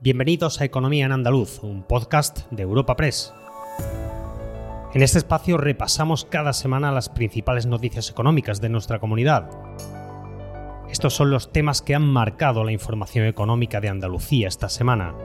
Bienvenidos a Economía en Andaluz, un podcast de Europa Press. En este espacio repasamos cada semana las principales noticias económicas de nuestra comunidad. Estos son los temas que han marcado la información económica de Andalucía esta semana.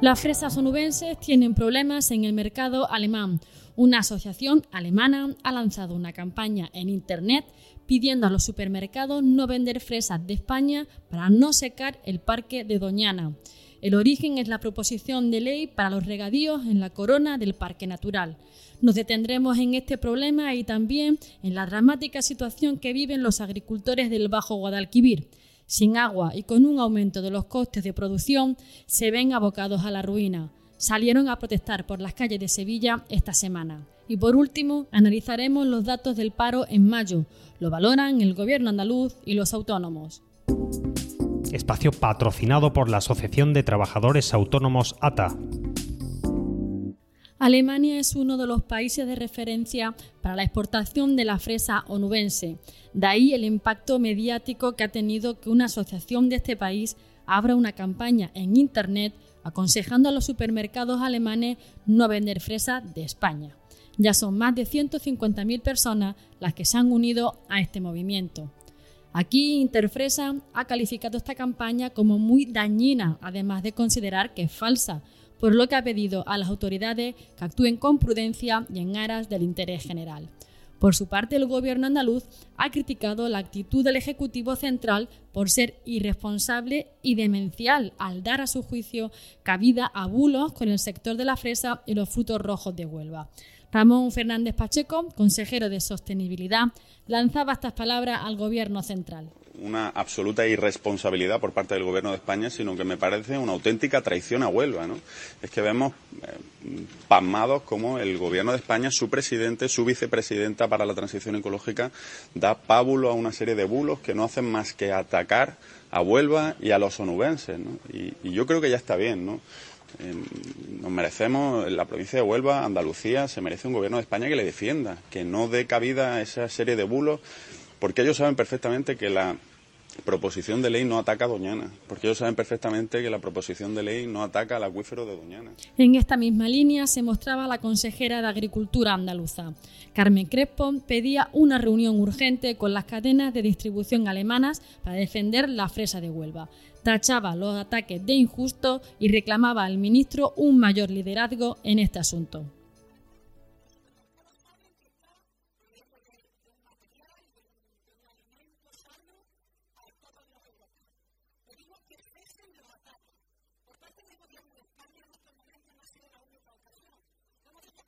Las fresas onubenses tienen problemas en el mercado alemán. Una asociación alemana ha lanzado una campaña en Internet pidiendo a los supermercados no vender fresas de España para no secar el parque de Doñana. El origen es la proposición de ley para los regadíos en la corona del Parque Natural. Nos detendremos en este problema y también en la dramática situación que viven los agricultores del Bajo Guadalquivir. Sin agua y con un aumento de los costes de producción, se ven abocados a la ruina. Salieron a protestar por las calles de Sevilla esta semana. Y por último, analizaremos los datos del paro en mayo. Lo valoran el gobierno andaluz y los autónomos. Espacio patrocinado por la Asociación de Trabajadores Autónomos ATA. Alemania es uno de los países de referencia para la exportación de la fresa onubense. De ahí el impacto mediático que ha tenido que una asociación de este país abra una campaña en Internet aconsejando a los supermercados alemanes no vender fresa de España. Ya son más de 150.000 personas las que se han unido a este movimiento. Aquí Interfresa ha calificado esta campaña como muy dañina, además de considerar que es falsa, por lo que ha pedido a las autoridades que actúen con prudencia y en aras del interés general. Por su parte, el gobierno andaluz ha criticado la actitud del Ejecutivo Central por ser irresponsable y demencial al dar a su juicio cabida a bulos con el sector de la fresa y los frutos rojos de Huelva. Ramón Fernández Pacheco, consejero de Sostenibilidad, lanzaba estas palabras al Gobierno central. Una absoluta irresponsabilidad por parte del Gobierno de España, sino que me parece una auténtica traición a Huelva. ¿no? Es que vemos eh, pasmados como el Gobierno de España, su presidente, su vicepresidenta para la transición ecológica, da pábulo a una serie de bulos que no hacen más que atacar a Huelva y a los onubenses. ¿no? Y, y yo creo que ya está bien. ¿no? Nos merecemos, la provincia de Huelva, Andalucía, se merece un gobierno de España que le defienda, que no dé cabida a esa serie de bulos, porque ellos saben perfectamente que la proposición de ley no ataca a Doñana, porque ellos saben perfectamente que la proposición de ley no ataca al acuífero de Doñana. En esta misma línea se mostraba la consejera de Agricultura andaluza. Carmen Crespo pedía una reunión urgente con las cadenas de distribución alemanas para defender la fresa de Huelva tachaba los ataques de injusto y reclamaba al ministro un mayor liderazgo en este asunto.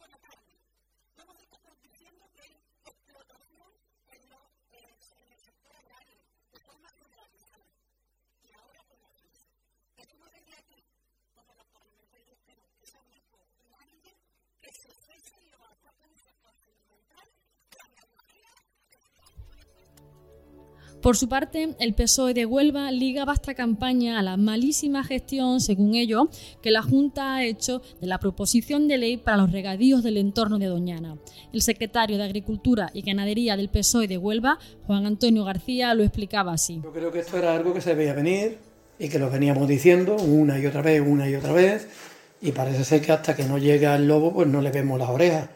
con la carne. Vamos a estar diciendo que hay explotación en, lo, eh, en el sector agrario de forma generalizada. Y ahora con la crisis. Tenemos desde aquí, como los parlamentarios, que son mismos, una ley que se ofrece y lo atacan en el sector alimental Por su parte, el PSOE de Huelva ligaba esta campaña a la malísima gestión, según ello, que la Junta ha hecho de la proposición de ley para los regadíos del entorno de Doñana. El secretario de Agricultura y Ganadería del PSOE de Huelva, Juan Antonio García, lo explicaba así. Yo creo que esto era algo que se veía venir y que lo veníamos diciendo una y otra vez, una y otra vez, y parece ser que hasta que no llega el lobo, pues no le vemos las orejas.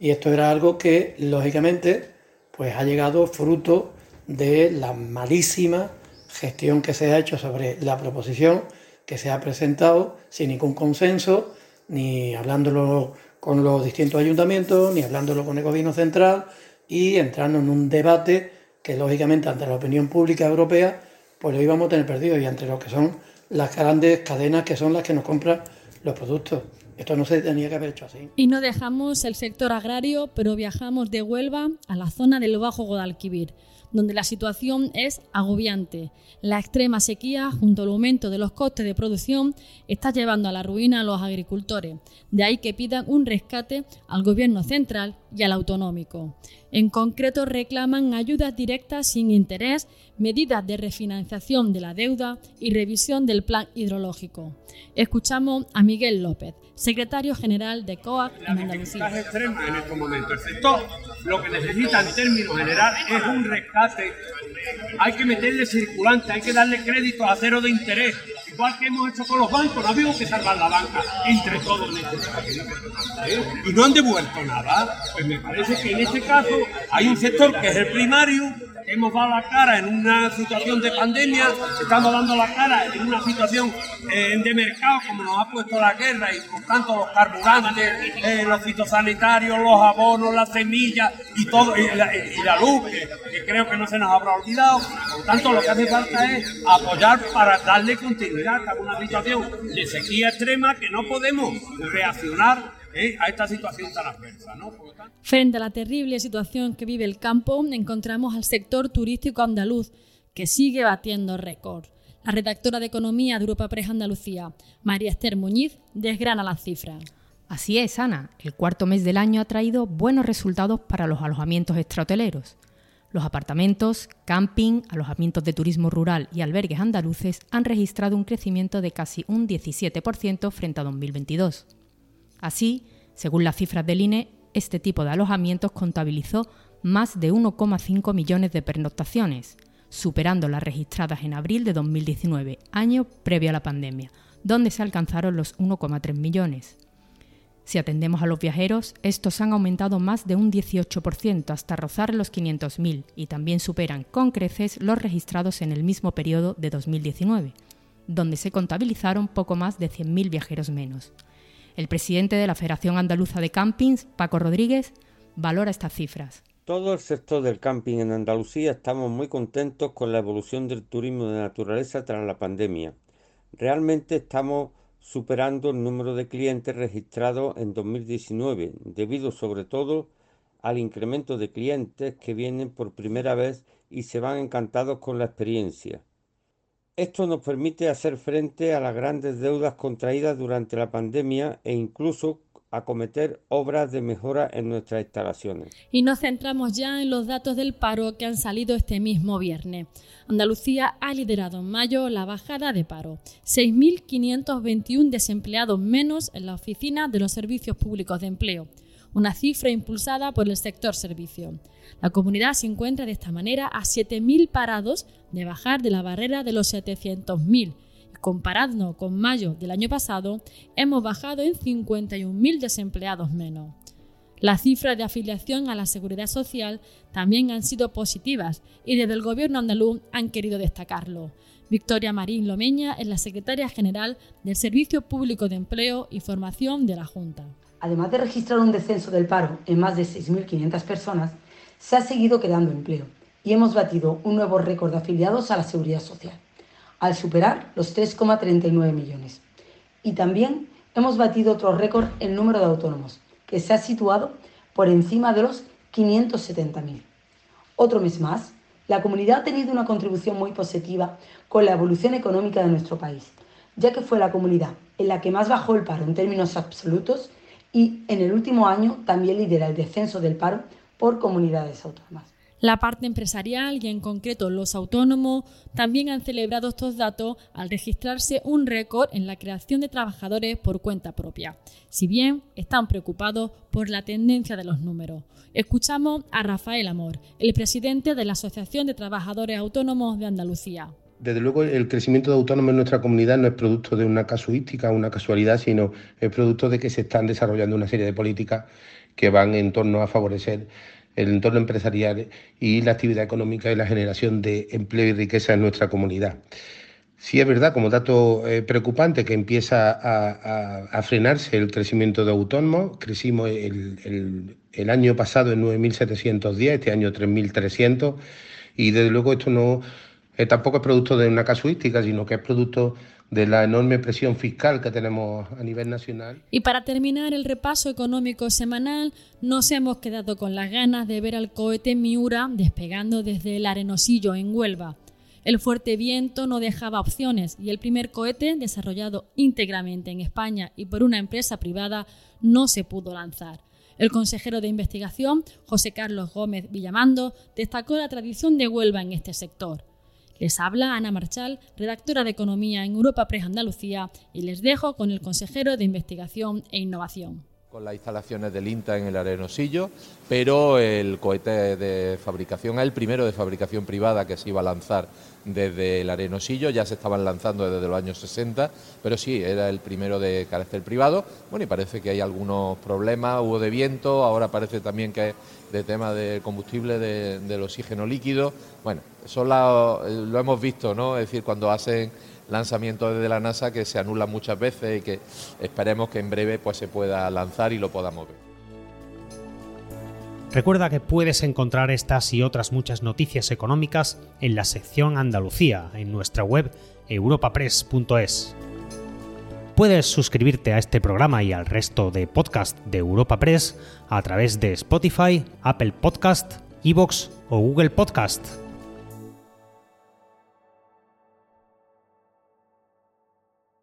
Y esto era algo que, lógicamente, pues ha llegado fruto de la malísima gestión que se ha hecho sobre la proposición que se ha presentado sin ningún consenso, ni hablándolo con los distintos ayuntamientos, ni hablándolo con el gobierno central y entrando en un debate que lógicamente ante la opinión pública europea pues lo íbamos a tener perdido y entre lo que son las grandes cadenas que son las que nos compran los productos. Esto no se tenía que haber hecho así. Y no dejamos el sector agrario, pero viajamos de Huelva a la zona del Bajo Guadalquivir donde la situación es agobiante. La extrema sequía, junto al aumento de los costes de producción, está llevando a la ruina a los agricultores. De ahí que pidan un rescate al gobierno central y al autonómico. En concreto, reclaman ayudas directas sin interés, medidas de refinanciación de la deuda y revisión del plan hidrológico. Escuchamos a Miguel López, secretario general de COAC en Andalucía. En estos momentos, el sector lo que necesita en términos generales es un rescate. Hay que meterle circulante, hay que darle crédito a cero de interés, igual que hemos hecho con los bancos, no habíamos que salvar la banca entre todos en este. ¿eh? Y no han devuelto nada. Pues me parece que en este caso hay un sector que es el primario, hemos dado la cara en una situación de pandemia, estamos dando la cara en una situación eh, de mercado como nos ha puesto la guerra y por tanto los carburantes, eh, los fitosanitarios, los abonos, las semillas y todo, y la, luz, que, creo que no se nos habrá olvidado. Por tanto, lo que hace falta es apoyar para darle continuidad a una situación de sequía extrema que no podemos reaccionar ¿eh? a esta situación tan adversa. ¿no? Frente a la terrible situación que vive el campo, encontramos al sector turístico andaluz, que sigue batiendo récord. La redactora de Economía de Europa Press Andalucía, María Esther Muñiz, desgrana las cifras. Así es, Ana. El cuarto mes del año ha traído buenos resultados para los alojamientos extrahoteleros. Los apartamentos, camping, alojamientos de turismo rural y albergues andaluces han registrado un crecimiento de casi un 17% frente a 2022. Así, según las cifras del INE, este tipo de alojamientos contabilizó más de 1,5 millones de pernoctaciones, superando las registradas en abril de 2019, año previo a la pandemia, donde se alcanzaron los 1,3 millones. Si atendemos a los viajeros, estos han aumentado más de un 18% hasta rozar los 500.000 y también superan con creces los registrados en el mismo periodo de 2019, donde se contabilizaron poco más de 100.000 viajeros menos. El presidente de la Federación Andaluza de Campings, Paco Rodríguez, valora estas cifras. Todo el sector del camping en Andalucía estamos muy contentos con la evolución del turismo de naturaleza tras la pandemia. Realmente estamos superando el número de clientes registrados en 2019, debido sobre todo al incremento de clientes que vienen por primera vez y se van encantados con la experiencia. Esto nos permite hacer frente a las grandes deudas contraídas durante la pandemia e incluso acometer obras de mejora en nuestras instalaciones. Y nos centramos ya en los datos del paro que han salido este mismo viernes. Andalucía ha liderado en mayo la bajada de paro. 6.521 desempleados menos en la oficina de los servicios públicos de empleo una cifra impulsada por el sector servicio. La comunidad se encuentra de esta manera a 7.000 parados de bajar de la barrera de los 700.000. Comparando con mayo del año pasado, hemos bajado en 51.000 desempleados menos. Las cifras de afiliación a la seguridad social también han sido positivas y desde el gobierno andaluz han querido destacarlo. Victoria Marín Lomeña es la secretaria general del Servicio Público de Empleo y Formación de la Junta. Además de registrar un descenso del paro en más de 6.500 personas, se ha seguido creando empleo y hemos batido un nuevo récord de afiliados a la seguridad social, al superar los 3,39 millones. Y también hemos batido otro récord en número de autónomos, que se ha situado por encima de los 570.000. Otro mes más, la comunidad ha tenido una contribución muy positiva con la evolución económica de nuestro país, ya que fue la comunidad en la que más bajó el paro en términos absolutos y en el último año también lidera el descenso del paro por comunidades autónomas. La parte empresarial y en concreto los autónomos también han celebrado estos datos al registrarse un récord en la creación de trabajadores por cuenta propia, si bien están preocupados por la tendencia de los números. Escuchamos a Rafael Amor, el presidente de la Asociación de Trabajadores Autónomos de Andalucía. Desde luego, el crecimiento de autónomos en nuestra comunidad no es producto de una casuística, una casualidad, sino es producto de que se están desarrollando una serie de políticas que van en torno a favorecer el entorno empresarial y la actividad económica y la generación de empleo y riqueza en nuestra comunidad. Sí es verdad, como dato eh, preocupante, que empieza a, frenarse el crecimiento de autónomos. Crecimos el, el año pasado en 9.710, este año 3.300, y desde luego esto no eh, tampoco es producto de una casuística, sino que es producto de la enorme presión fiscal que tenemos a nivel nacional. Y para terminar el repaso económico semanal, nos hemos quedado con las ganas de ver al cohete Miura despegando desde el Arenosillo en Huelva. El fuerte viento no dejaba opciones y el primer cohete, desarrollado íntegramente en España y por una empresa privada, no se pudo lanzar. El consejero de investigación, José Carlos Gómez Villamando, destacó la tradición de Huelva en este sector. Les habla Ana Marchal, redactora de Economía en Europa Press Andalucía, y les dejo con el consejero de Investigación e Innovación. Las instalaciones del INTA en el Arenosillo, pero el cohete de fabricación, el primero de fabricación privada que se iba a lanzar desde el Arenosillo, ya se estaban lanzando desde los años 60, pero sí, era el primero de carácter privado. Bueno, y parece que hay algunos problemas, hubo de viento, ahora parece también que de tema de combustible, del oxígeno líquido. Bueno, eso lo hemos visto, ¿no? Es decir, cuando hacen lanzamientos desde la NASA que se anulan muchas veces y que esperemos que en breve pues, se pueda lanzar y lo podamos ver. Recuerda que puedes encontrar estas y otras muchas noticias económicas en la sección Andalucía en nuestra web europapress.es. Puedes suscribirte a este programa y al resto de podcast de Europa Press a través de Spotify, Apple Podcast, Evox o Google Podcast.